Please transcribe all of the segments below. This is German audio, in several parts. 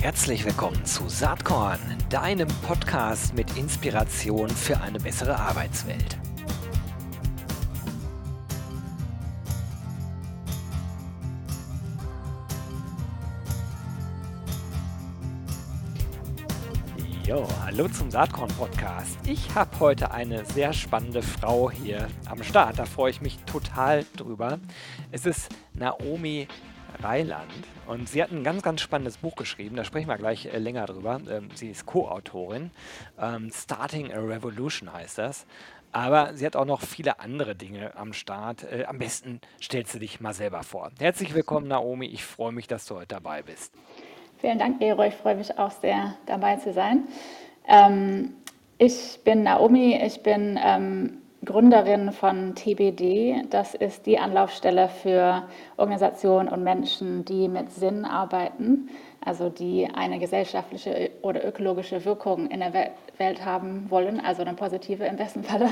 Herzlich willkommen zu Saatkorn, deinem Podcast mit Inspiration für eine bessere Arbeitswelt. Jo, hallo zum Saatkorn-Podcast. Ich habe heute eine sehr spannende Frau hier am Start. Da freue ich mich total drüber. Es ist Naomi Reiland und sie hat ein ganz, ganz spannendes Buch geschrieben. Da sprechen wir gleich äh, länger drüber. Ähm, sie ist Co-Autorin. Ähm, Starting a Revolution heißt das. Aber sie hat auch noch viele andere Dinge am Start. Äh, am besten stellst du dich mal selber vor. Herzlich willkommen, Naomi. Ich freue mich, dass du heute dabei bist. Vielen Dank, Gero. Ich freue mich auch sehr, dabei zu sein. Ähm, ich bin Naomi, ich bin ähm, Gründerin von TBD. Das ist die Anlaufstelle für Organisationen und Menschen, die mit Sinn arbeiten, also die eine gesellschaftliche oder ökologische Wirkung in der Welt haben wollen, also eine positive im besten Falle.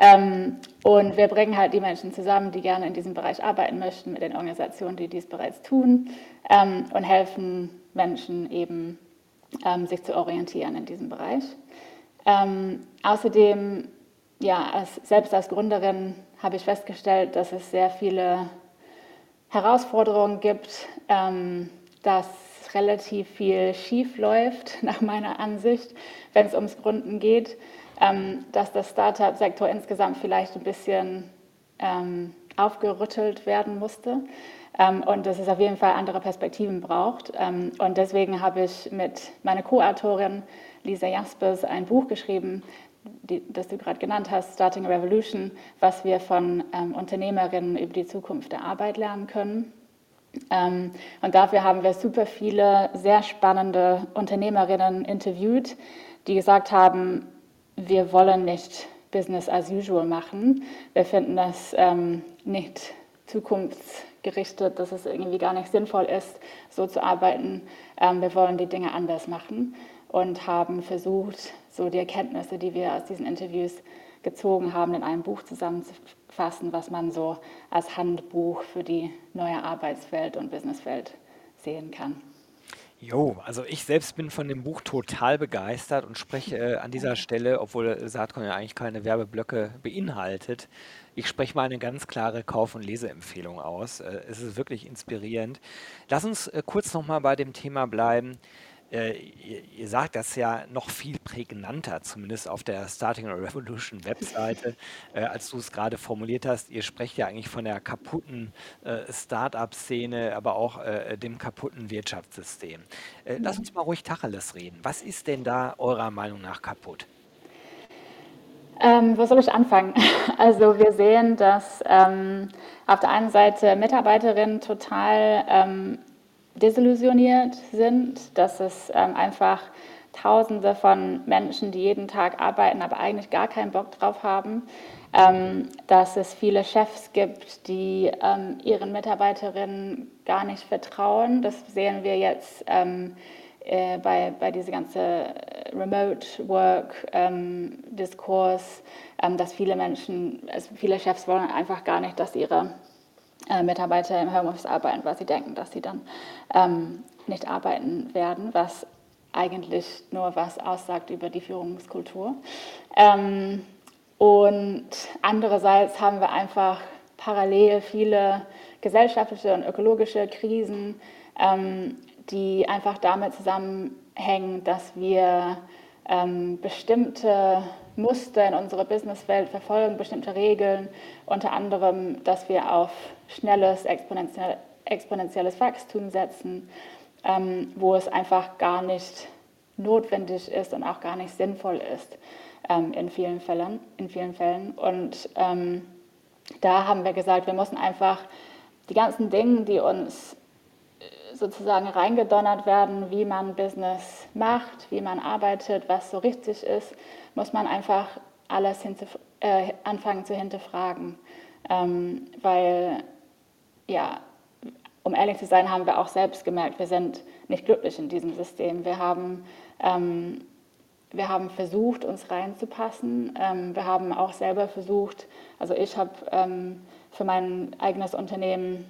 Ähm, und wir bringen halt die Menschen zusammen, die gerne in diesem Bereich arbeiten möchten, mit den Organisationen, die dies bereits tun ähm, und helfen Menschen eben, ähm, sich zu orientieren in diesem Bereich. Außerdem, ja, als, selbst als Gründerin habe ich festgestellt, dass es sehr viele Herausforderungen gibt, ähm, dass relativ viel schief läuft, nach meiner Ansicht, wenn es ums Gründen geht, ähm, dass der Startup-Sektor insgesamt vielleicht ein bisschen ähm, aufgerüttelt werden musste ähm, und dass es auf jeden Fall andere Perspektiven braucht. Ähm, und deswegen habe ich mit meiner Co-Autorin Lisa Jaspers ein Buch geschrieben, die, das du gerade genannt hast, Starting a Revolution, was wir von ähm, Unternehmerinnen über die Zukunft der Arbeit lernen können. Ähm, und dafür haben wir super viele sehr spannende Unternehmerinnen interviewt, die gesagt haben, wir wollen nicht Business as usual machen. Wir finden das ähm, nicht zukunftsgerichtet, dass es irgendwie gar nicht sinnvoll ist, so zu arbeiten. Ähm, wir wollen die Dinge anders machen und haben versucht, so die Erkenntnisse, die wir aus diesen Interviews gezogen haben, in einem Buch zusammenzufassen, was man so als Handbuch für die neue Arbeitswelt und Businesswelt sehen kann. Jo, also ich selbst bin von dem Buch total begeistert und spreche äh, an dieser Stelle, obwohl Saatkorn ja eigentlich keine Werbeblöcke beinhaltet, ich spreche mal eine ganz klare Kauf- und Leseempfehlung aus. Äh, es ist wirklich inspirierend. Lass uns äh, kurz nochmal bei dem Thema bleiben. Äh, ihr, ihr, sagt das ja noch viel prägnanter, zumindest auf der Starting a Revolution Webseite, äh, als du es gerade formuliert hast. Ihr sprecht ja eigentlich von der kaputten äh, Start-up-Szene, aber auch äh, dem kaputten Wirtschaftssystem. Äh, lass uns mal ruhig Tacheles reden. Was ist denn da eurer Meinung nach kaputt? Ähm, wo soll ich anfangen? Also wir sehen, dass ähm, auf der einen Seite Mitarbeiterinnen total ähm, desillusioniert sind, dass es ähm, einfach Tausende von Menschen, die jeden Tag arbeiten, aber eigentlich gar keinen Bock drauf haben, ähm, dass es viele Chefs gibt, die ähm, ihren Mitarbeiterinnen gar nicht vertrauen. Das sehen wir jetzt ähm, äh, bei, bei diesem ganzen Remote Work ähm, ähm, dass viele Menschen, also viele Chefs wollen einfach gar nicht, dass ihre äh, Mitarbeiter im Homeoffice arbeiten, weil sie denken, dass sie dann ähm, nicht arbeiten werden, was eigentlich nur was aussagt über die Führungskultur. Ähm, und andererseits haben wir einfach parallel viele gesellschaftliche und ökologische Krisen, ähm, die einfach damit zusammenhängen, dass wir ähm, bestimmte Muster in unserer Businesswelt verfolgen, bestimmte Regeln, unter anderem, dass wir auf schnelles, exponentiell, exponentielles Wachstum setzen, ähm, wo es einfach gar nicht notwendig ist und auch gar nicht sinnvoll ist ähm, in, vielen Fällen, in vielen Fällen. Und ähm, da haben wir gesagt, wir müssen einfach die ganzen Dinge, die uns sozusagen reingedonnert werden, wie man Business macht, wie man arbeitet, was so richtig ist, muss man einfach alles äh, anfangen zu hinterfragen. Ähm, weil, ja, um ehrlich zu sein, haben wir auch selbst gemerkt, wir sind nicht glücklich in diesem System. Wir haben, ähm, wir haben versucht, uns reinzupassen. Ähm, wir haben auch selber versucht, also ich habe ähm, für mein eigenes Unternehmen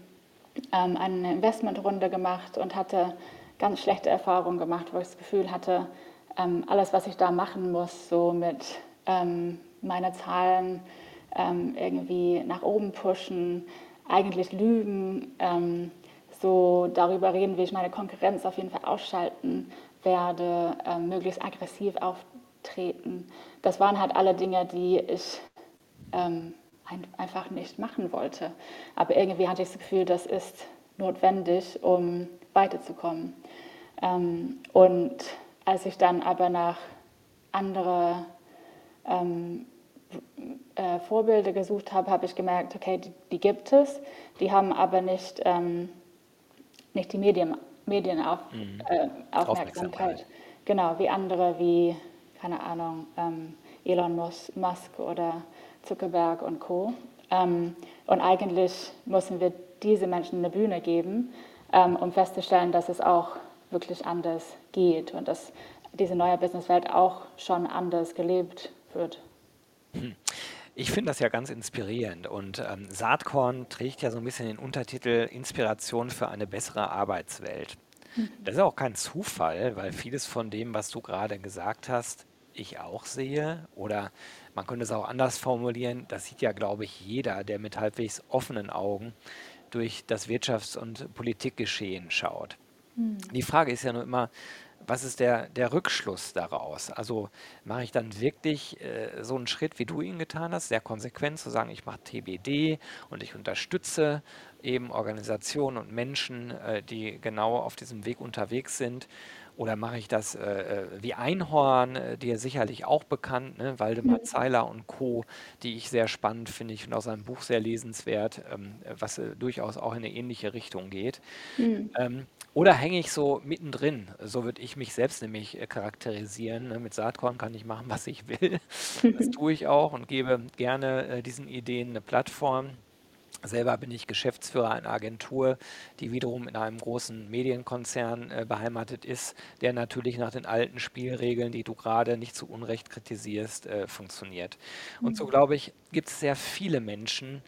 ähm, eine Investmentrunde gemacht und hatte ganz schlechte Erfahrungen gemacht, wo ich das Gefühl hatte, ähm, alles, was ich da machen muss, so mit ähm, meine Zahlen ähm, irgendwie nach oben pushen, eigentlich lügen, ähm, so darüber reden, wie ich meine Konkurrenz auf jeden Fall ausschalten werde, ähm, möglichst aggressiv auftreten. Das waren halt alle Dinge, die ich ähm, ein, einfach nicht machen wollte. Aber irgendwie hatte ich das Gefühl, das ist notwendig, um weiterzukommen. Ähm, und als ich dann aber nach andere ähm, äh, Vorbilder gesucht habe, habe ich gemerkt, okay, die, die, gibt es, die haben aber nicht, ähm, nicht die Medien, Medienauf, mhm. äh, Aufmerksamkeit. Genau, wie andere, wie, keine Ahnung, ähm, Elon Musk oder Zuckerberg und Co. Ähm, und eigentlich müssen wir diese Menschen eine Bühne geben, ähm, um festzustellen, dass es auch wirklich anders geht und dass diese neue Businesswelt auch schon anders gelebt wird. Hm. Ich finde das ja ganz inspirierend und ähm, Saatkorn trägt ja so ein bisschen den Untertitel Inspiration für eine bessere Arbeitswelt. Mhm. Das ist auch kein Zufall, weil vieles von dem, was du gerade gesagt hast, ich auch sehe oder man könnte es auch anders formulieren, das sieht ja, glaube ich, jeder, der mit halbwegs offenen Augen durch das Wirtschafts- und Politikgeschehen schaut. Mhm. Die Frage ist ja nur immer, was ist der, der Rückschluss daraus? Also mache ich dann wirklich äh, so einen Schritt, wie du ihn getan hast, sehr konsequent zu sagen, ich mache TBD und ich unterstütze eben Organisationen und Menschen, äh, die genau auf diesem Weg unterwegs sind oder mache ich das äh, äh, wie Einhorn, äh, dir sicherlich auch bekannt, ne? Waldemar Zeiler und Co., die ich sehr spannend finde ich und aus seinem Buch sehr lesenswert, ähm, was äh, durchaus auch in eine ähnliche Richtung geht. Mhm. Ähm, oder hänge ich so mittendrin? So würde ich mich selbst nämlich äh, charakterisieren. Ne? Mit Saatkorn kann ich machen, was ich will. Das tue ich auch und gebe gerne äh, diesen Ideen eine Plattform. Selber bin ich Geschäftsführer einer Agentur, die wiederum in einem großen Medienkonzern äh, beheimatet ist, der natürlich nach den alten Spielregeln, die du gerade nicht zu Unrecht kritisierst, äh, funktioniert. Und so mhm. glaube ich, gibt es sehr viele Menschen,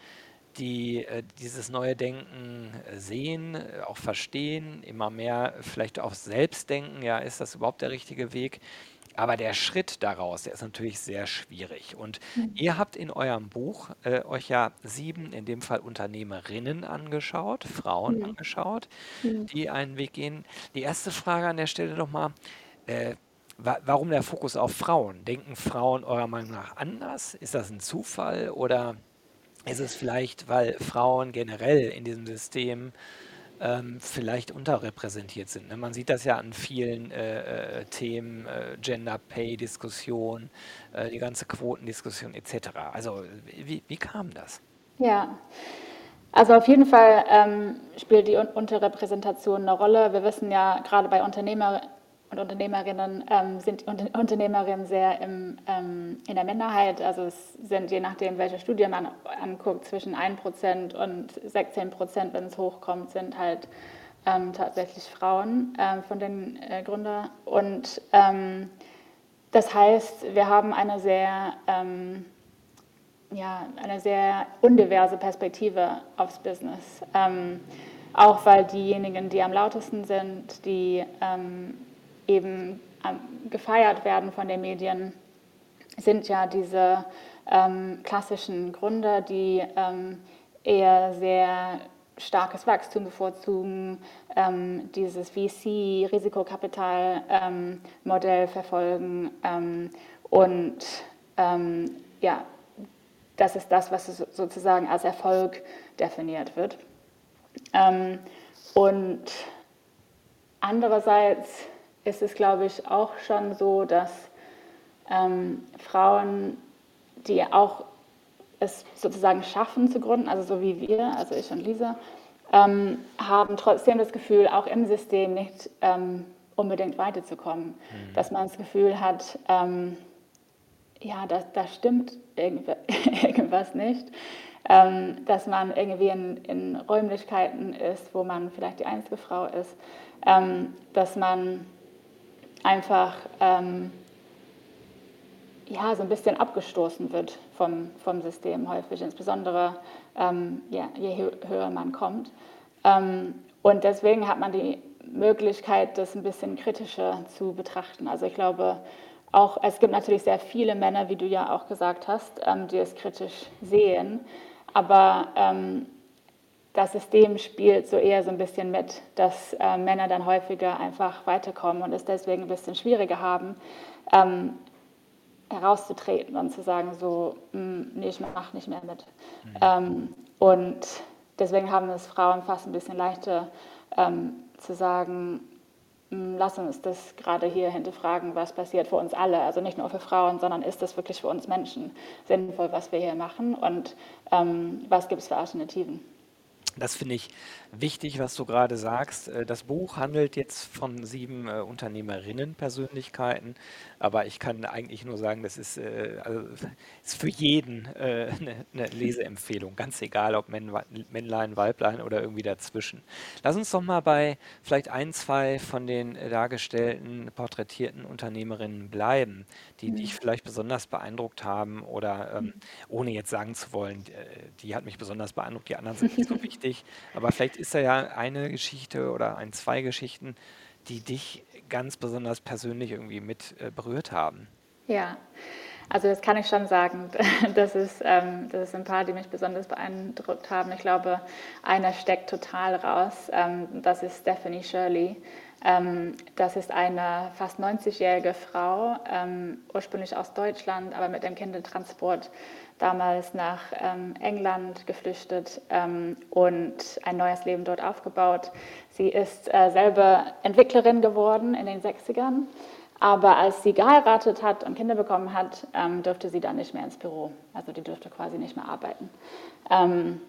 die äh, dieses neue Denken äh, sehen, äh, auch verstehen, immer mehr vielleicht auch selbst denken, ja, ist das überhaupt der richtige Weg? Aber der Schritt daraus, der ist natürlich sehr schwierig. Und mhm. ihr habt in eurem Buch äh, euch ja sieben, in dem Fall Unternehmerinnen angeschaut, Frauen mhm. angeschaut, mhm. die einen Weg gehen. Die erste Frage an der Stelle nochmal, äh, wa warum der Fokus auf Frauen? Denken Frauen eurer Meinung nach anders? Ist das ein Zufall oder ist es vielleicht, weil Frauen generell in diesem System ähm, vielleicht unterrepräsentiert sind. Ne? Man sieht das ja an vielen äh, äh, Themen, äh, Gender Pay Diskussion, äh, die ganze Quotendiskussion etc. Also wie, wie kam das? Ja, also auf jeden Fall ähm, spielt die Unterrepräsentation eine Rolle. Wir wissen ja gerade bei Unternehmer, und Unternehmerinnen ähm, sind Unter Unternehmerinnen sehr im, ähm, in der Minderheit. Also es sind je nachdem, welche Studie man anguckt, zwischen 1% und 16%, wenn es hochkommt, sind halt ähm, tatsächlich Frauen ähm, von den äh, Gründern. Und ähm, das heißt, wir haben eine sehr, ähm, ja, eine sehr undiverse Perspektive aufs Business. auch weil diejenigen, die am lautesten sind, die eben ähm, gefeiert werden von den Medien, sind ja diese ähm, klassischen Gründer, die ähm, eher sehr starkes Wachstum bevorzugen, ähm, dieses VC-Risikokapital-Modell verfolgen ähm, und ähm, ja, das ist das, was sozusagen als Erfolg definiert wird. und andererseits ist es, glaube ich, auch schon so, dass ähm, Frauen, die auch es sozusagen schaffen zu gründen, also so wie wir, also ich und Lisa, ähm, haben trotzdem das Gefühl, auch im System nicht ähm, unbedingt weiterzukommen. Mhm. Dass man das Gefühl hat, ähm, ja, da, da stimmt irgendwas nicht. Ähm, dass man irgendwie in, in, Räumlichkeiten ist, wo man vielleicht die einzige Frau ist. Ähm, dass man einfach ähm, ja, so ein bisschen abgestoßen wird vom, vom System häufig, insbesondere ähm, ja, je höher man kommt. Ähm, und deswegen hat man die Möglichkeit, das ein bisschen kritischer zu betrachten. Also ich glaube, auch es gibt natürlich sehr viele Männer, wie du ja auch gesagt hast, ähm, die es kritisch sehen, aber ähm, das System spielt so eher so ein bisschen mit, dass äh, Männer dann häufiger einfach weiterkommen und es deswegen ein bisschen schwieriger haben, ähm, herauszutreten und zu sagen, so, mh, hm, nee, ich mache nicht mehr mit. Mhm. Ähm, und deswegen haben es Frauen fast ein bisschen leichter ähm, zu sagen, mh, hm, lass uns das gerade hier hinterfragen, was passiert für uns alle. Also nicht nur für Frauen, sondern ist das wirklich für uns Menschen sinnvoll, was wir hier machen und ähm, was gibt es für Alternativen. Das finde ich wichtig, was du gerade sagst. Äh, das Buch handelt jetzt von sieben äh, Unternehmerinnen-Persönlichkeiten, aber ich kann eigentlich nur sagen, das ist, äh, also, ist für jeden äh, eine, eine Leseempfehlung, ganz egal, ob Männlein, Weiblein oder irgendwie dazwischen. Lass uns doch mal bei vielleicht ein, zwei von den dargestellten, porträtierten Unternehmerinnen bleiben, die mhm. dich vielleicht besonders beeindruckt haben oder ähm, ohne jetzt sagen zu wollen, äh, die hat mich besonders beeindruckt, die anderen sind nicht so wichtig, aber vielleicht ist da ja eine Geschichte oder ein, zwei Geschichten, die dich ganz besonders persönlich irgendwie mit äh, berührt haben. Ja, also das kann ich schon sagen. Das ist, ähm, das ist ein paar, die mich besonders beeindruckt haben. Ich glaube, einer steckt total raus. Ähm, das ist Stephanie Shirley. Ähm, das ist eine fast 90-jährige Frau, ähm, ursprünglich aus Deutschland, aber mit dem Kindertransport damals nach ähm, England geflüchtet ähm, und ein neues Leben dort aufgebaut. Sie ist äh, selber Entwicklerin geworden in den 60ern, aber als sie geheiratet hat und Kinder bekommen hat, ähm, durfte sie dann nicht mehr ins Büro. Also die durfte quasi nicht mehr arbeiten. Ähm,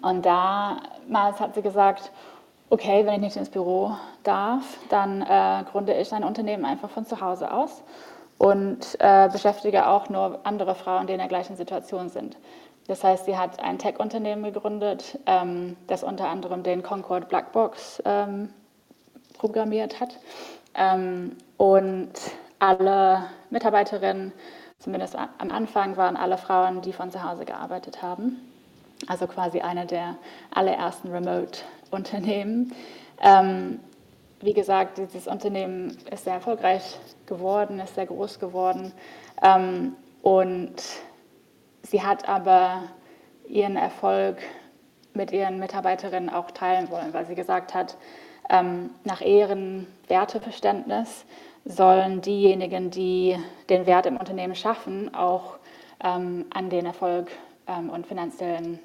und damals hat sie gesagt, okay, wenn ich nicht ins Büro darf, dann äh, gründe ich ein Unternehmen einfach von zu Hause aus und äh, beschäftige auch nur andere Frauen, die in der gleichen Situation sind. Das heißt, sie hat ein Tech-Unternehmen gegründet, ähm, das unter anderem den Concord Blackbox ähm, programmiert hat. Ähm, und alle Mitarbeiterinnen, zumindest am Anfang, waren alle Frauen, die von zu Hause gearbeitet haben. Also quasi eine der allerersten Remote-Unternehmen. Wie gesagt, dieses Unternehmen ist sehr erfolgreich geworden, ist sehr groß geworden. Ähm, und sie hat aber ihren Erfolg mit ihren Mitarbeiterinnen auch teilen wollen, weil sie gesagt hat, ähm, nach ihrem Werteverständnis sollen diejenigen, die den Wert im Unternehmen schaffen, auch ähm, an den Erfolg ähm, und finanziellen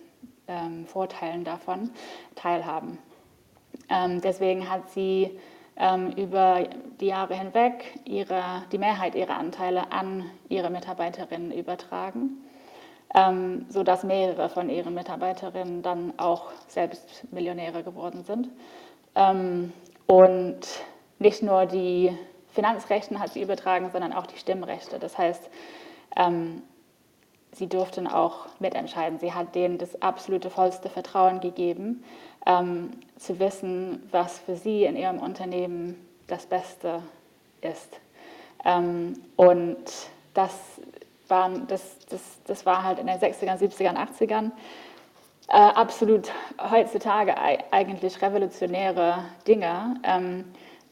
ähm, Vorteilen davon teilhaben. Ähm, deswegen hat sie ähm, über die Jahre hinweg ihre, die Mehrheit ihrer Anteile an ihre Mitarbeiterinnen übertragen, ähm, sodass mehrere von ihren Mitarbeiterinnen dann auch selbst Millionäre geworden sind. Ähm, und nicht nur die Finanzrechte hat sie übertragen, sondern auch die Stimmrechte. Das heißt, ähm, sie durften auch mitentscheiden. Sie hat denen das absolute vollste Vertrauen gegeben, ähm, zu wissen, was für sie in ihrem Unternehmen das Beste ist. Ähm, und das, waren, das, das, das war halt in den 60ern, 70ern, 80ern äh, absolut heutzutage eigentlich revolutionäre Dinge. Ähm,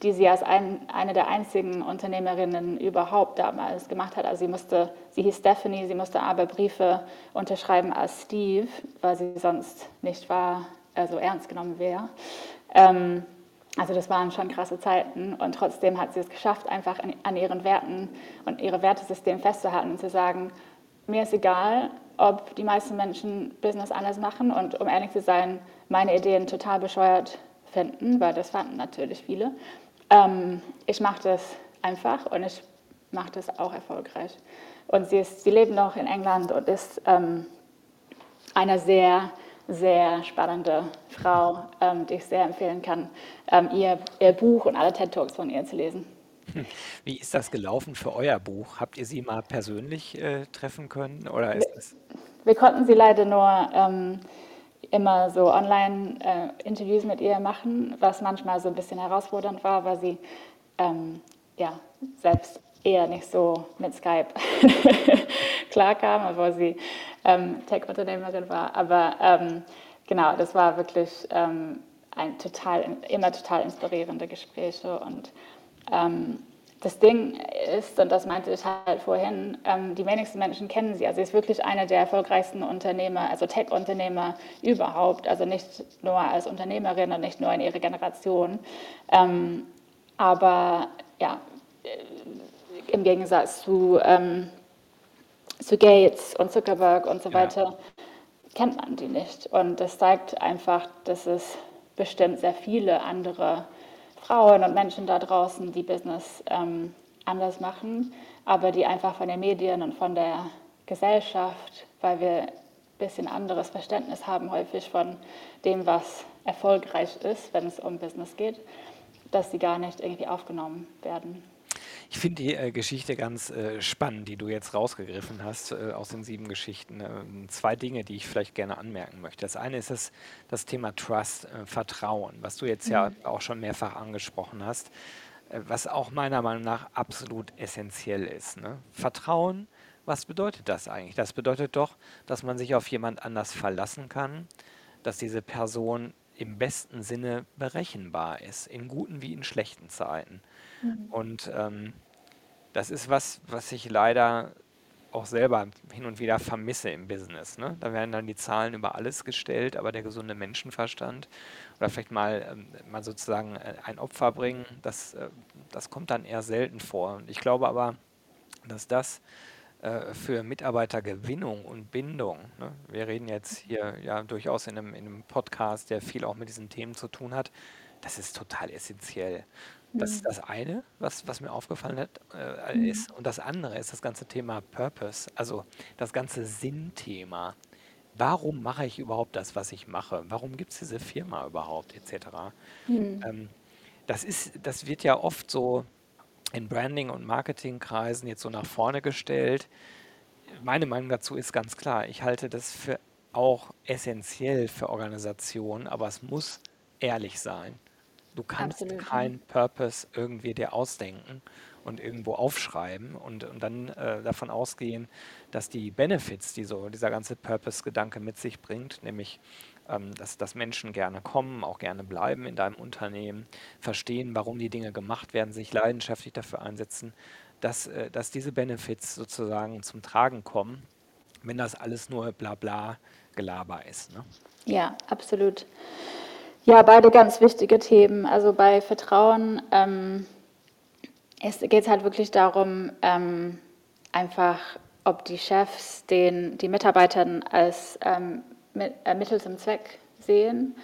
die sie als ein, eine der einzigen Unternehmerinnen überhaupt damals gemacht hat. Also sie musste, sie hieß Stephanie, sie musste aber Briefe unterschreiben als Steve, weil sie sonst nicht war, also ernst genommen wäre. Ähm, also das waren schon krasse Zeiten und trotzdem hat sie es geschafft, einfach an, an ihren Werten und ihrem Wertesystem festzuhalten und zu sagen, mir ist egal, ob die meisten Menschen Business anders machen und um ehrlich zu sein, meine Ideen total bescheuert finden, weil das fanden natürlich viele. Ähm, ich mache das einfach und ich mache das auch erfolgreich. Und sie, ist, sie lebt noch in England und ist ähm, eine sehr, sehr spannende Frau, ähm, die ich sehr empfehlen kann, ähm, ihr, ihr Buch und alle TED Talks von ihr zu lesen. Wie ist das gelaufen für euer Buch? Habt ihr sie mal persönlich äh, treffen können? Oder ist wir, wir konnten sie leider nur ähm, immer so Online-Interviews äh, mit ihr machen, was manchmal so ein bisschen herausfordernd war, weil sie ähm, ja, selbst eher nicht so mit Skype klarkam, obwohl sie ähm, Tech-Unternehmerin war. Aber ähm, genau, das war wirklich ähm, ein total, immer total inspirierende Gespräche und ähm, das Ding ist, und das meinte ich halt vorhin, ähm, die wenigsten Menschen kennen sie. Also sie ist wirklich eine der erfolgreichsten Unternehmer, also Tech-Unternehmer überhaupt. Also nicht nur als Unternehmerin und nicht nur in ihrer Generation. Ähm, aber ja, äh, im Gegensatz zu, ähm, zu Gates und Zuckerberg und so weiter, ja. kennt man die nicht. Und das zeigt einfach, dass es bestimmt sehr viele andere Frauen und Menschen da draußen, die Business ähm, anders machen, aber die einfach von den Medien und von der Gesellschaft, weil wir ein bisschen anderes Verständnis haben häufig von dem, was erfolgreich ist, wenn es um Business geht, dass sie gar nicht irgendwie aufgenommen werden. Ich finde die äh, Geschichte ganz äh, spannend, die du jetzt rausgegriffen hast äh, aus den sieben Geschichten. Ähm, zwei Dinge, die ich vielleicht gerne anmerken möchte. Das eine ist das, das Thema Trust, äh, Vertrauen, was du jetzt mhm. ja auch schon mehrfach angesprochen hast, äh, was auch meiner Meinung nach absolut essentiell ist. Ne? Vertrauen, was bedeutet das eigentlich? Das bedeutet doch, dass man sich auf jemand anders verlassen kann, dass diese Person im besten Sinne berechenbar ist, in guten wie in schlechten Zeiten. Mhm. Und ähm, das ist was, was ich leider auch selber hin und wieder vermisse im Business. Ne? Da werden dann die Zahlen über alles gestellt, aber der gesunde Menschenverstand oder vielleicht mal, ähm, mal sozusagen äh, ein Opfer bringen, das, äh, das kommt dann eher selten vor. Und ich glaube aber, dass das für Mitarbeitergewinnung und Bindung, ne? wir reden jetzt hier ja durchaus in einem, in einem Podcast, der viel auch mit diesen Themen zu tun hat, das ist total essentiell. Das ist das eine, was, was mir aufgefallen hat, äh, mhm. ist. Und das andere ist das ganze Thema Purpose, also das ganze Sinnthema. Warum mache ich überhaupt das, was ich mache? Warum gibt es diese Firma überhaupt, etc. Mhm. Ähm, das, ist, das wird ja oft so in Branding- und Marketingkreisen jetzt so nach vorne gestellt. Meine Meinung dazu ist ganz klar, ich halte das für auch essentiell für Organisationen, aber es muss ehrlich sein. Du kannst Absolut. keinen Purpose irgendwie dir ausdenken und irgendwo aufschreiben und, und dann äh, davon ausgehen, dass die Benefits, die so dieser ganze Purpose-Gedanke mit sich bringt, nämlich dass, dass Menschen gerne kommen, auch gerne bleiben in deinem Unternehmen, verstehen, warum die Dinge gemacht werden, sich leidenschaftlich dafür einsetzen, dass, äh, dass diese Benefits sozusagen zum Tragen kommen, wenn das alles nur Blabla Gelaber ist. Ne? Ja, absolut. Ja, beide ganz wichtige Themen. Also bei Vertrauen ähm, geht es halt wirklich darum, ähm, einfach, ob die Chefs den, die Mitarbeiter als ähm, äh, Mittel zum Zweck sehen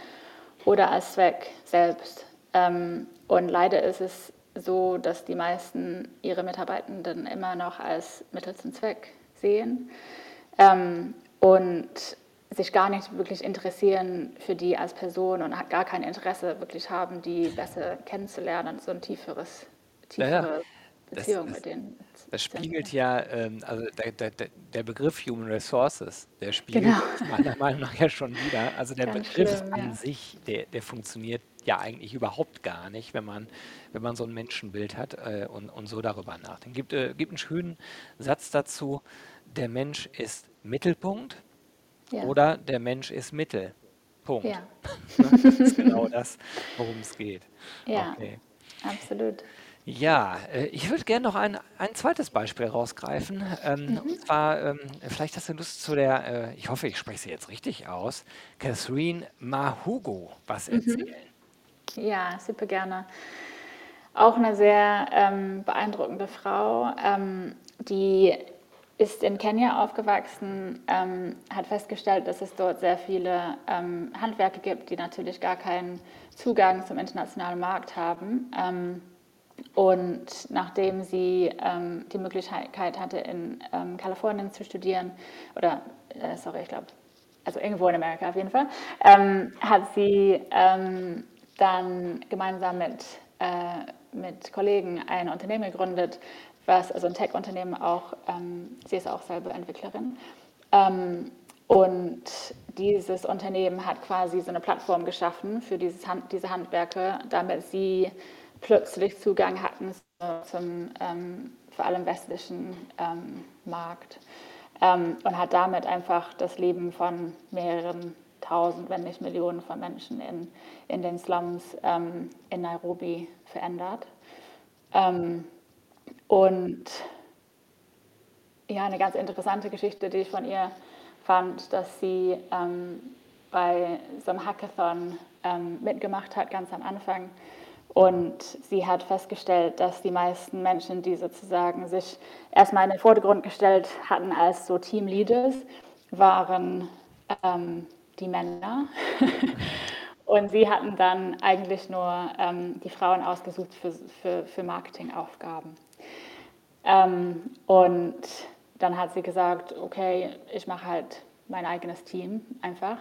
oder als Zweck selbst. Ähm, und leider ist es so, dass die meisten ihre Mitarbeitenden immer noch als Mittel zum Zweck sehen. Ähm, und sich gar nicht wirklich interessieren für die als Person und gar kein Interesse wirklich haben, die besser kennenzulernen und so ein tieferes, tiefere naja, Beziehung das, mit denen. Das spiegelt ja, ähm, also der, der, der, Begriff Human Resources, der spiegelt genau. meiner Meinung nach ja schon wieder. Also der Ganz Begriff schlimm, an ja. sich, der, der funktioniert ja eigentlich überhaupt gar nicht, wenn man, wenn man so ein Menschenbild hat äh, und, und so darüber nachdenkt. Gibt, äh, gibt einen schönen Satz dazu, der Mensch ist Mittelpunkt ja. Oder der Mensch ist Mittel. Punkt. Ja. das ist genau das, worum es geht. Ja, okay. absolut. Ja, äh, ich würde gerne noch ein, ein zweites Beispiel rausgreifen. Ähm, mhm. Und zwar, ähm, vielleicht hast du Lust zu der, äh, ich hoffe, ich spreche sie jetzt richtig aus, Catherine Mahugo was mhm. erzählen. Ja, super gerne. Auch eine sehr ähm, beeindruckende Frau, ähm, die ist in Kenia aufgewachsen, ähm, hat festgestellt, dass es dort sehr viele ähm, Handwerke gibt, die natürlich gar keinen Zugang zum internationalen Markt haben. Ähm, und nachdem sie ähm, die Möglichkeit hatte, in ähm, Kalifornien zu studieren, oder, äh, sorry, ich glaube, also irgendwo in Amerika auf jeden Fall, ähm, hat sie dann gemeinsam mit, äh, mit Kollegen ein Unternehmen gegründet, was, also ein Tech-Unternehmen auch, ähm, sie ist auch selber Entwicklerin. Ähm, und dieses Unternehmen hat quasi so eine Plattform geschaffen für dieses Hand, diese Handwerker, damit sie plötzlich Zugang hatten zum ähm, vor allem westlichen ähm, Markt ähm, und hat damit einfach das Leben von mehreren Hunderttausend, wenn nicht Millionen von Menschen in, in den Slums ähm, in Nairobi verändert. Ähm, und ja, eine ganz interessante Geschichte, die ich von ihr fand, dass sie ähm, bei so einem Hackathon ähm, mitgemacht hat, ganz am Anfang. Und sie hat festgestellt, dass die meisten Menschen, die sozusagen sich erstmal in den Vordergrund gestellt hatten als so Teamleaders, waren ähm, die Männer. Und sie hatten dann eigentlich nur ähm, die Frauen ausgesucht für, für, für Marketingaufgaben. Ähm, und dann hat sie gesagt, okay, ich mache halt mein eigenes Team einfach.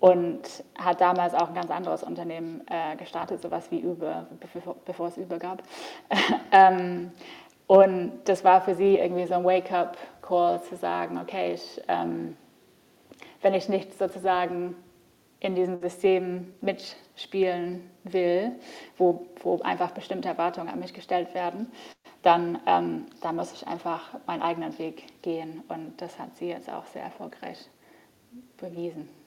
Und hat damals auch ein ganz anderes Unternehmen äh, gestartet, sowas wie Uber, bevor, bevor es Uber gab. ähm, und das war für sie irgendwie so ein Wake-up-Call zu sagen, okay, ich, ähm, wenn ich nicht sozusagen in diesem System mitspielen will, wo, wo einfach bestimmte Erwartungen an mich gestellt werden, dann, ähm, dann muss ich einfach meinen eigenen Weg gehen. Und das hat sie jetzt auch sehr erfolgreich bewiesen.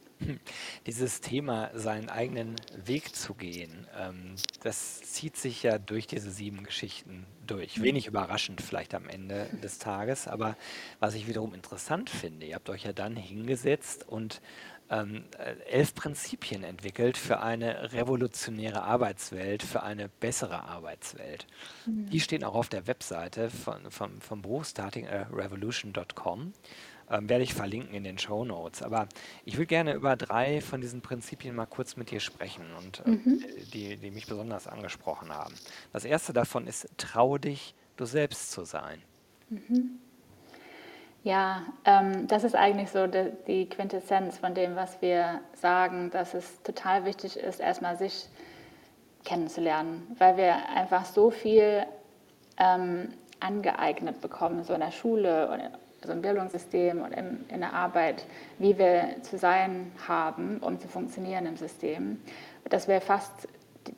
Dieses Thema, seinen eigenen Weg zu gehen, ähm, das zieht sich ja durch diese sieben Geschichten durch. Mhm. Wenig überraschend vielleicht am Ende des Tages, aber was ich wiederum interessant finde, ihr habt euch ja dann hingesetzt und ähm, äh, elf Prinzipien entwickelt für eine revolutionäre Arbeitswelt, für eine bessere Arbeitswelt. Mhm. Die stehen auch auf der Webseite von, vom, vom Buch startingrevolution.com. Ähm, werde ich verlinken in den Show Notes. Aber ich will gerne über drei von diesen Prinzipien mal kurz mit dir sprechen und äh, mhm. die, die mich besonders angesprochen haben. Das erste davon ist, traue dich, du selbst zu sein. Mhm. Ja, ähm, das ist eigentlich so die, die, Quintessenz von dem, was wir sagen, dass es total wichtig ist, erstmal sich kennenzulernen, weil wir einfach so viel ähm, angeeignet bekommen, so in der Schule oder so im Bildungssystem und in, in der Arbeit, wie wir zu sein haben, um zu funktionieren im System, dass wir fast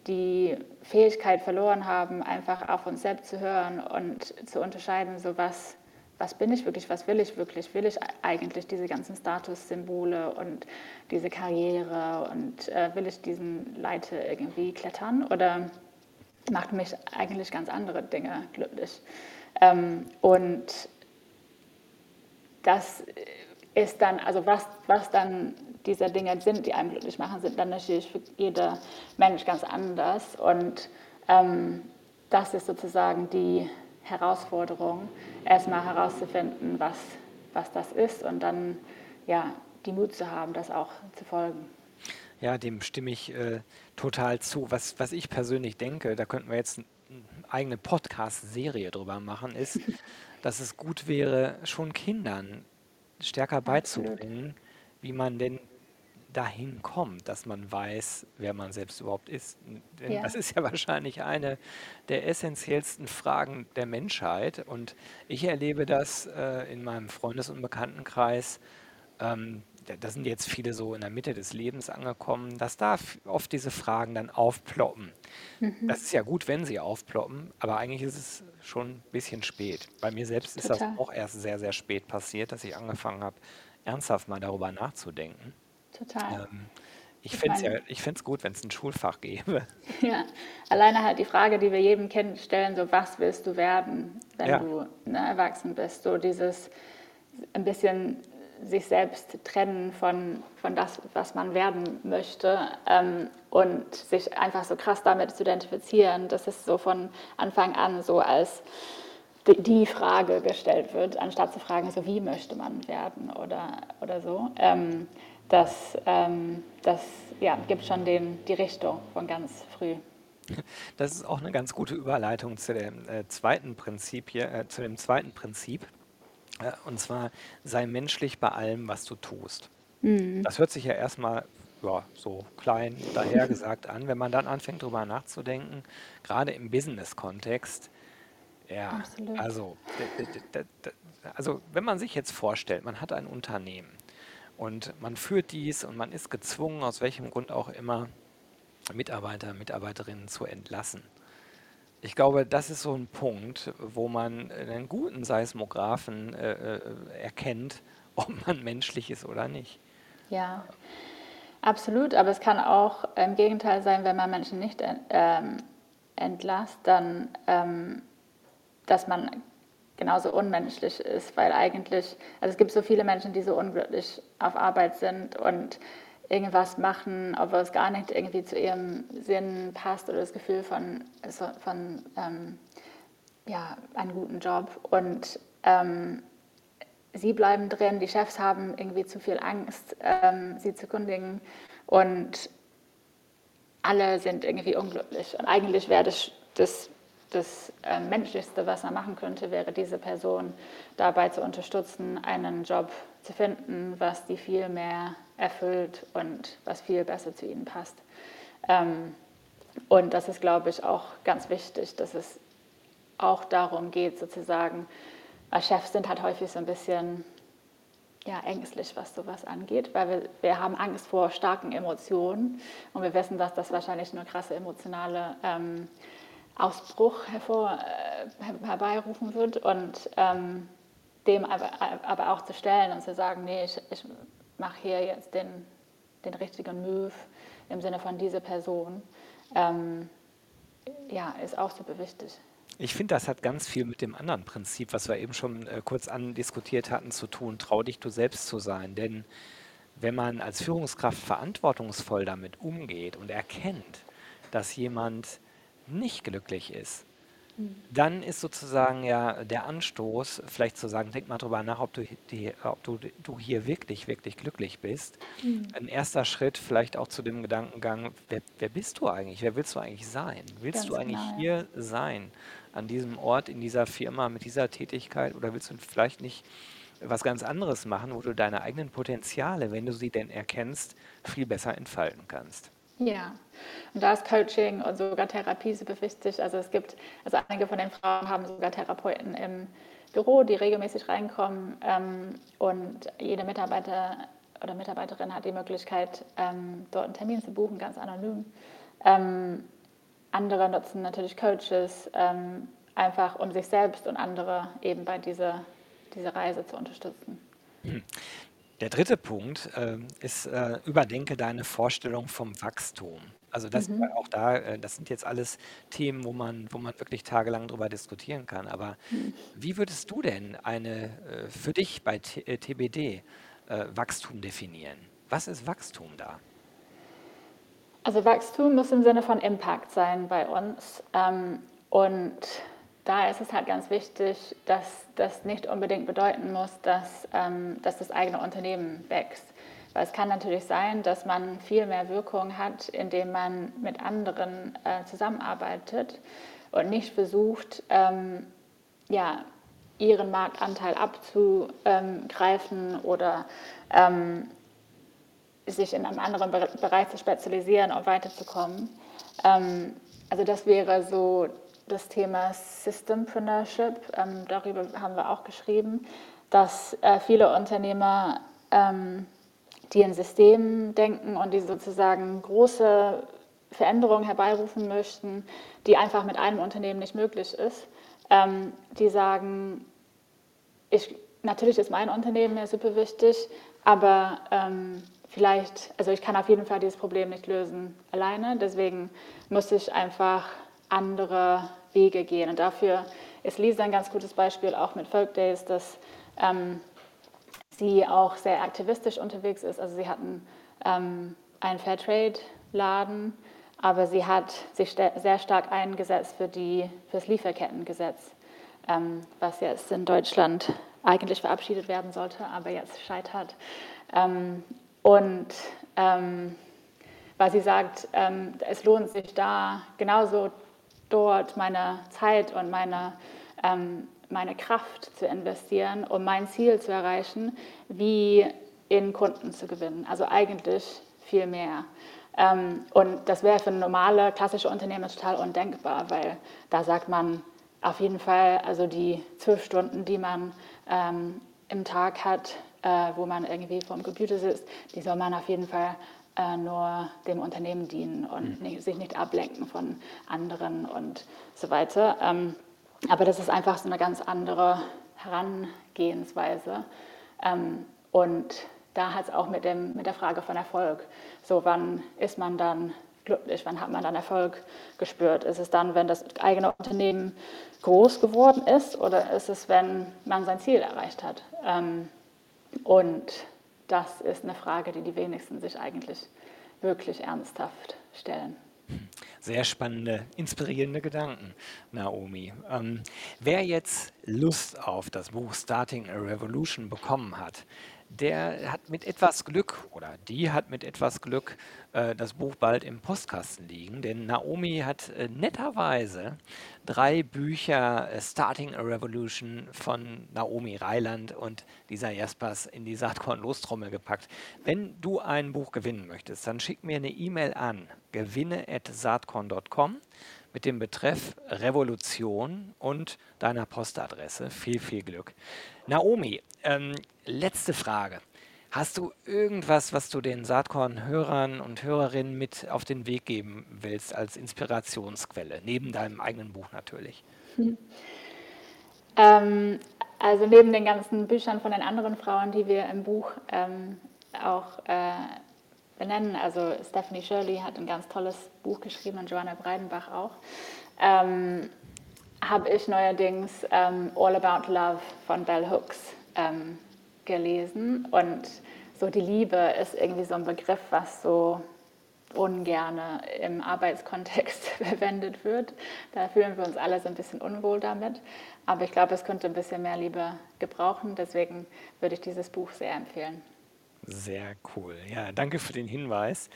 die Fähigkeit verloren haben, einfach auf uns selbst zu hören und zu unterscheiden, so was was bin ich wirklich, was will ich wirklich? Will ich eigentlich diese ganzen Statussymbole und diese Karriere und äh, will ich diesen Leiter irgendwie klettern oder macht mich eigentlich ganz andere Dinge glücklich? Ähm, und das ist dann, also was, was dann diese Dinge sind, die einem glücklich machen, sind dann natürlich für jeder Mensch ganz anders. Und ähm, das ist sozusagen die Herausforderung, erstmal herauszufinden, was, was das ist und dann ja, die Mut zu haben, das auch zu folgen. Ja, dem stimme ich äh, total zu. Was, was ich persönlich denke, da könnten wir jetzt eine eigene Podcast-Serie drüber machen, ist, dass es gut wäre, schon Kindern stärker beizubringen, wie man denn dahin kommt, dass man weiß, wer man selbst überhaupt ist. Denn ja. das ist ja wahrscheinlich eine der essentiellsten Fragen der Menschheit. Und ich erlebe das äh, in meinem Freundes- und Bekanntenkreis. Ähm, da sind jetzt viele so in der Mitte des Lebens angekommen, dass da oft diese Fragen dann aufploppen. Mhm. Das ist ja gut, wenn sie aufploppen, aber eigentlich ist es schon ein bisschen spät. Bei mir selbst ist Total. das auch erst sehr, sehr spät passiert, dass ich angefangen habe, ernsthaft mal darüber nachzudenken. Total. Ähm, ich finde es ja, ich find's gut, wenn es ein Schulfach gäbe. Ja, alleine halt die Frage, die wir jedem Kind stellen, so was willst du werden, wenn ja. du ne, erwachsen bist? So dieses ein bisschen sich selbst trennen von, von das, was man werden möchte ähm, und sich einfach so krass damit zu identifizieren, dass es so von Anfang an so als die, die Frage gestellt wird, anstatt zu fragen, so wie möchte man werden oder, oder so. Ähm, das, ähm, das ja, gibt schon den, die Richtung von ganz früh. Das ist auch eine ganz gute Überleitung zu dem äh, zweiten Prinzip hier, äh, zu dem zweiten Prinzip. Äh, und zwar sei menschlich bei allem, was du tust. Mhm. Das hört sich ja erstmal ja, so klein dahergesagt an. Wenn man dann anfängt, darüber nachzudenken, gerade im Business-Kontext, ja, Absolut. also, also wenn man sich jetzt vorstellt, man hat ein Unternehmen und man führt dies und man ist gezwungen, aus welchem Grund auch immer, Mitarbeiter, Mitarbeiterinnen zu entlassen. Ich glaube, das ist so ein Punkt, wo man einen guten Seismographen äh, äh erkennt, ob man menschlich ist oder nicht. Ja, absolut. Aber es kann auch im Gegenteil sein, wenn man Menschen nicht ähm, entlasst, dann, ähm, dass man genauso unmenschlich ist, weil eigentlich, also es gibt so viele Menschen, die so unglücklich auf Arbeit sind und irgendwas machen, obwohl es gar nicht irgendwie zu ihrem Sinn passt oder das Gefühl von, von ähm, ja, einem guten Job. Und ähm, sie bleiben drin, die Chefs haben irgendwie zu viel Angst, ähm, sie zu kündigen und alle sind irgendwie unglücklich. Und eigentlich wäre das, das, das äh, Menschlichste, was man machen könnte, wäre diese Person dabei zu unterstützen, einen Job zu finden, was die viel mehr erfüllt und was viel besser zu ihnen passt. Ähm, und das ist, glaube ich, auch ganz wichtig, dass es auch darum geht, sozusagen, Chefs sind halt häufig so ein bisschen ja, ängstlich, was sowas angeht, weil wir, wir haben Angst vor starken Emotionen und wir wissen, dass das wahrscheinlich nur krasse emotionale ähm, Ausbruch hervor, äh, herbeirufen wird und ähm, dem aber, aber, auch zu stellen und zu sagen, nee, ich, ich mache hier jetzt den, den richtigen Move im Sinne von dieser Person, ähm, ja, ist auch super wichtig. Ich finde, das hat ganz viel mit dem anderen Prinzip, was wir eben schon äh, kurz andiskutiert hatten, zu tun. Trau dich, du selbst zu sein. Denn wenn man als Führungskraft verantwortungsvoll damit umgeht und erkennt, dass jemand nicht glücklich ist, dann ist sozusagen ja der Anstoß, vielleicht zu sagen, denk mal drüber nach, ob du, die, ob du, du hier wirklich, wirklich glücklich bist. Mhm. Ein erster Schritt vielleicht auch zu dem Gedankengang, wer, wer bist du eigentlich? Wer willst du eigentlich sein? Willst Ganz du eigentlich genau, hier sein? an diesem Ort, in dieser Firma, mit dieser Tätigkeit oder willst du vielleicht nicht was ganz anderes machen, wo du deine eigenen Potenziale, wenn du sie denn erkennst, viel besser entfalten kannst? Ja, und da ist Coaching und sogar Therapie super wichtig. Also es gibt, also einige von den Frauen haben sogar Therapeuten im Büro, die regelmäßig reinkommen ähm, und jede Mitarbeiter oder Mitarbeiterin hat die Möglichkeit, ähm, dort einen Termin zu buchen, ganz anonym. Ähm, andere nutzen natürlich Coaches, ähm, einfach um sich selbst und andere eben bei dieser, dieser Reise zu unterstützen. Der dritte Punkt äh, ist, äh, überdenke deine Vorstellung vom Wachstum. Also das mhm. auch da, äh, das sind jetzt alles Themen, wo man, wo man wirklich tagelang darüber diskutieren kann. Aber mhm. wie würdest du denn eine äh, für dich bei T TBD äh, Wachstum definieren? Was ist Wachstum da? Also Wachstum muss im Sinne von Impact sein bei uns. Ähm, und da ist es halt ganz wichtig, dass das nicht unbedingt bedeuten muss, dass, ähm, dass das eigene Unternehmen wächst. Weil es kann natürlich sein, dass man viel mehr Wirkung hat, indem man mit anderen äh, zusammenarbeitet und nicht versucht, ähm, ja, ihren Marktanteil abzugreifen oder ähm, sich in einem anderen Bereich zu spezialisieren und weiterzukommen. Ähm, also das wäre so das Thema Systempreneurship. Ähm, darüber haben wir auch geschrieben, dass äh, viele Unternehmer, ähm, die in Systemen denken und die sozusagen große Veränderungen herbeirufen möchten, die einfach mit einem Unternehmen nicht möglich ist, die sagen, ich, natürlich ist mein Unternehmen mir super wichtig, aber ähm, vielleicht, also ich kann auf jeden Fall dieses Problem nicht lösen alleine, deswegen muss ich einfach andere Wege gehen. Und dafür ist Lisa ein ganz gutes Beispiel, auch mit Folk Days, dass ähm, sie auch sehr aktivistisch unterwegs ist. Also sie hatten ähm, einen Fairtrade-Laden, aber sie hat sich sehr stark eingesetzt für, die, für das Lieferkettengesetz, ähm, was jetzt in Deutschland eigentlich verabschiedet werden sollte, aber jetzt scheitert. Ähm, und ähm, weil sie sagt, ähm, es lohnt sich da genauso dort meine Zeit und meine, ähm, meine Kraft zu investieren, um mein Ziel zu erreichen, wie in Kunden zu gewinnen. Also eigentlich viel mehr. Ähm, und das wäre für normale, klassische Unternehmen total undenkbar, weil da sagt man auf jeden Fall, also die zwölf Stunden, die man ähm, im Tag hat, äh, wo man irgendwie vor dem Computer sitzt, die soll man auf jeden Fall äh, nur dem Unternehmen dienen und mhm. nicht, sich nicht ablenken von anderen und so weiter. Ähm, aber das ist einfach so eine ganz andere Herangehensweise. Ähm, und da hat es auch mit, dem, mit der Frage von Erfolg. So, wann ist man dann glücklich, wann hat man dann Erfolg gespürt? Ist es dann, wenn das eigene Unternehmen groß geworden ist oder ist es, wenn man sein Ziel erreicht hat? Ähm, und das ist eine Frage, die die wenigsten sich eigentlich wirklich ernsthaft stellen. Sehr spannende, inspirierende Gedanken, Naomi. Ähm, wer jetzt Lust auf das Buch Starting a Revolution bekommen hat, der hat mit etwas Glück oder die hat mit etwas Glück äh, das Buch bald im Postkasten liegen, denn Naomi hat äh, netterweise drei Bücher äh, Starting a Revolution von Naomi Reiland und Lisa Jaspers in die Saatkorn-Lostrommel gepackt. Wenn du ein Buch gewinnen möchtest, dann schick mir eine E-Mail an gewinne.saatkorn.com mit dem Betreff Revolution und deiner Postadresse. Viel, viel Glück. Naomi, ähm, letzte Frage. Hast du irgendwas, was du den Saatkorn-Hörern und Hörerinnen mit auf den Weg geben willst als Inspirationsquelle, neben deinem eigenen Buch natürlich? Hm. Ähm, also neben den ganzen Büchern von den anderen Frauen, die wir im Buch ähm, auch äh, benennen, also Stephanie Shirley hat ein ganz tolles Buch geschrieben und Joanna Breidenbach auch, ähm, habe ich neuerdings ähm, All About Love von Bell Hooks ähm, gelesen. Und so die Liebe ist irgendwie so ein Begriff, was so ungerne im Arbeitskontext verwendet wird. Da fühlen wir uns alle so ein bisschen unwohl damit. Aber ich glaube, es könnte ein bisschen mehr Liebe gebrauchen. Deswegen würde ich dieses Buch sehr empfehlen. Sehr cool. Ja, danke für den Hinweis.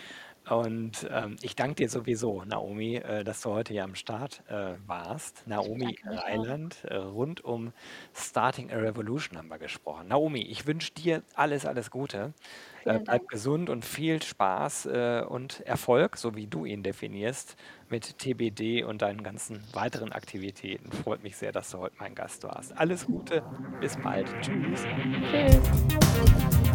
Und ähm, ich danke dir sowieso, Naomi, äh, dass du heute hier am Start äh, warst. Naomi Reiland, äh, rund um Starting a Revolution haben wir gesprochen. Naomi, ich wünsche dir alles, alles Gute. Äh, bleib Dank. gesund und viel Spaß äh, und Erfolg, so wie du ihn definierst, mit TBD und deinen ganzen weiteren Aktivitäten. Freut mich sehr, dass du heute mein Gast warst. Alles Gute, bis bald. Tschüss. Tschüss.